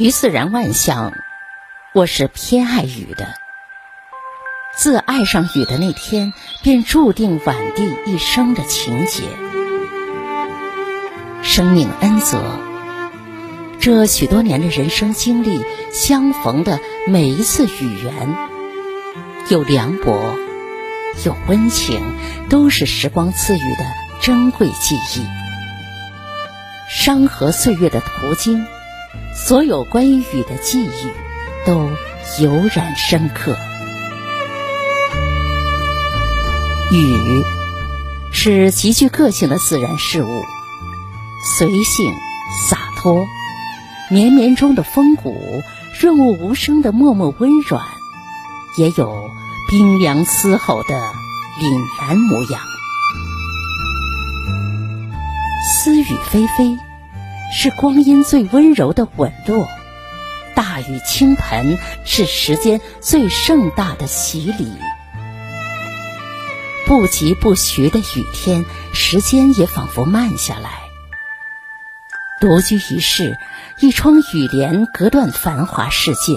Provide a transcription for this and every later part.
于自然万象，我是偏爱雨的。自爱上雨的那天，便注定晚地一生的情节。生命恩泽，这许多年的人生经历，相逢的每一次雨缘，有凉薄，有温情，都是时光赐予的珍贵记忆。山河岁月的途经，所有关于雨的记忆，都油然深刻。雨是极具个性的自然事物，随性洒脱，绵绵中的风骨，润物无声的默默温软，也有冰凉嘶吼的凛然模样。丝雨霏霏，是光阴最温柔的吻落；大雨倾盆，是时间最盛大的洗礼。不疾不徐的雨天，时间也仿佛慢下来。独居一室，一窗雨帘隔断繁华世界。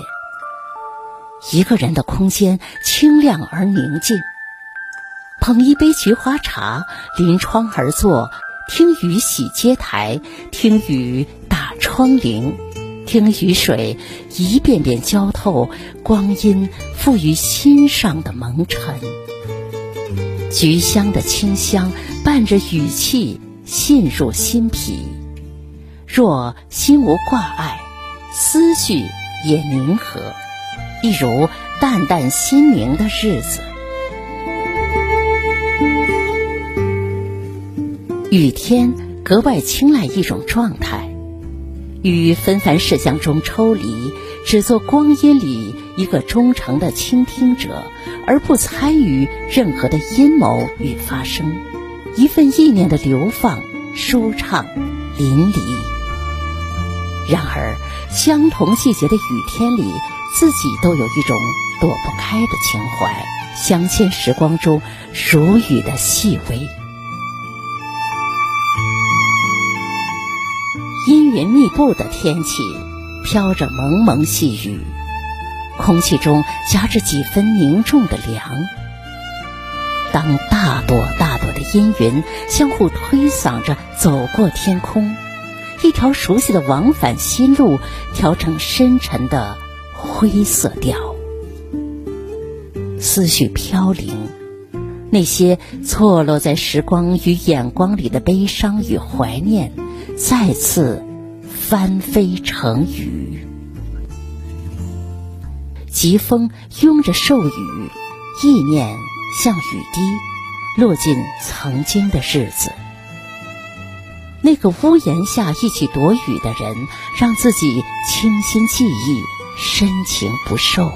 一个人的空间清亮而宁静。捧一杯菊花茶，临窗而坐，听雨洗阶台，听雨打窗棂，听雨水一遍遍浇透光阴赋予心上的蒙尘。菊香的清香伴着语气沁入心脾，若心无挂碍，思绪也宁和，一如淡淡心明的日子。雨天格外青睐一种状态，于纷繁世相中抽离，只做光阴里一个忠诚的倾听者。而不参与任何的阴谋与发生，一份意念的流放，舒畅淋漓。然而，相同季节的雨天里，自己都有一种躲不开的情怀，镶嵌时光中如雨的细微。云密布的天气，飘着蒙蒙细雨。空气中夹着几分凝重的凉。当大朵大朵的阴云相互推搡着走过天空，一条熟悉的往返心路调成深沉的灰色调。思绪飘零，那些错落在时光与眼光里的悲伤与怀念，再次翻飞成雨。疾风拥着骤雨，意念像雨滴，落进曾经的日子。那个屋檐下一起躲雨的人，让自己清心记忆，深情不寿。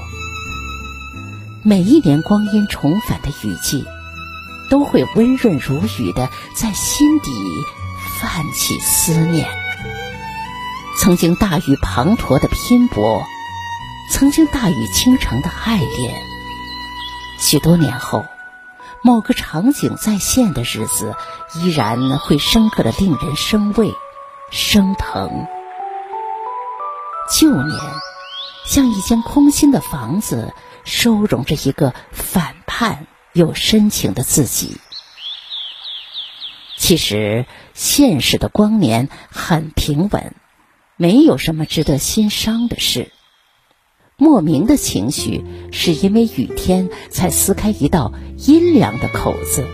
每一年光阴重返的雨季，都会温润如雨的在心底泛起思念。曾经大雨滂沱的拼搏。曾经大雨倾城的爱恋，许多年后，某个场景再现的日子，依然会深刻的令人生畏、生疼。旧年，像一间空心的房子，收容着一个反叛又深情的自己。其实，现实的光年很平稳，没有什么值得心伤的事。莫名的情绪，是因为雨天才撕开一道阴凉的口子。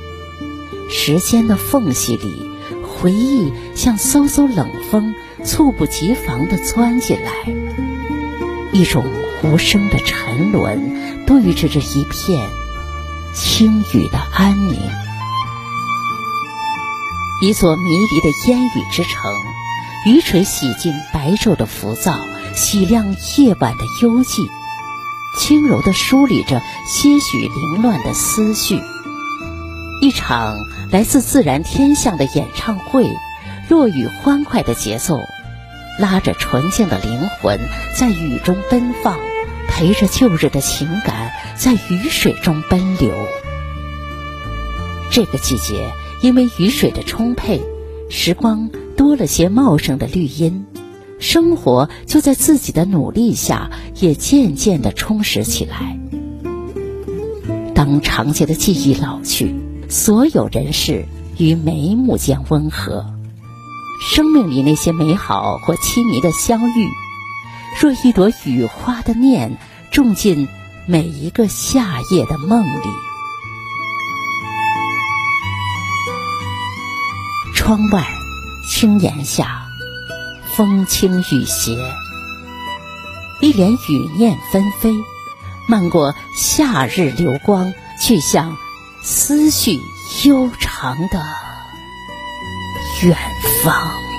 时间的缝隙里，回忆像嗖嗖冷风，猝不及防地钻进来。一种无声的沉沦，对峙着一片轻雨的安宁。一座迷离的烟雨之城，雨水洗净白昼的浮躁。洗亮夜晚的幽寂，轻柔地梳理着些许凌乱的思绪。一场来自自然天象的演唱会，落雨欢快的节奏，拉着纯净的灵魂在雨中奔放，陪着旧日的情感在雨水中奔流。这个季节，因为雨水的充沛，时光多了些茂盛的绿荫。生活就在自己的努力下，也渐渐的充实起来。当长街的记忆老去，所有人事于眉目间温和，生命里那些美好或凄迷的相遇，若一朵雨花的念，种进每一个夏夜的梦里。窗外，青檐下。风轻雨斜，一帘雨念纷飞，漫过夏日流光，去向思绪悠长的远方。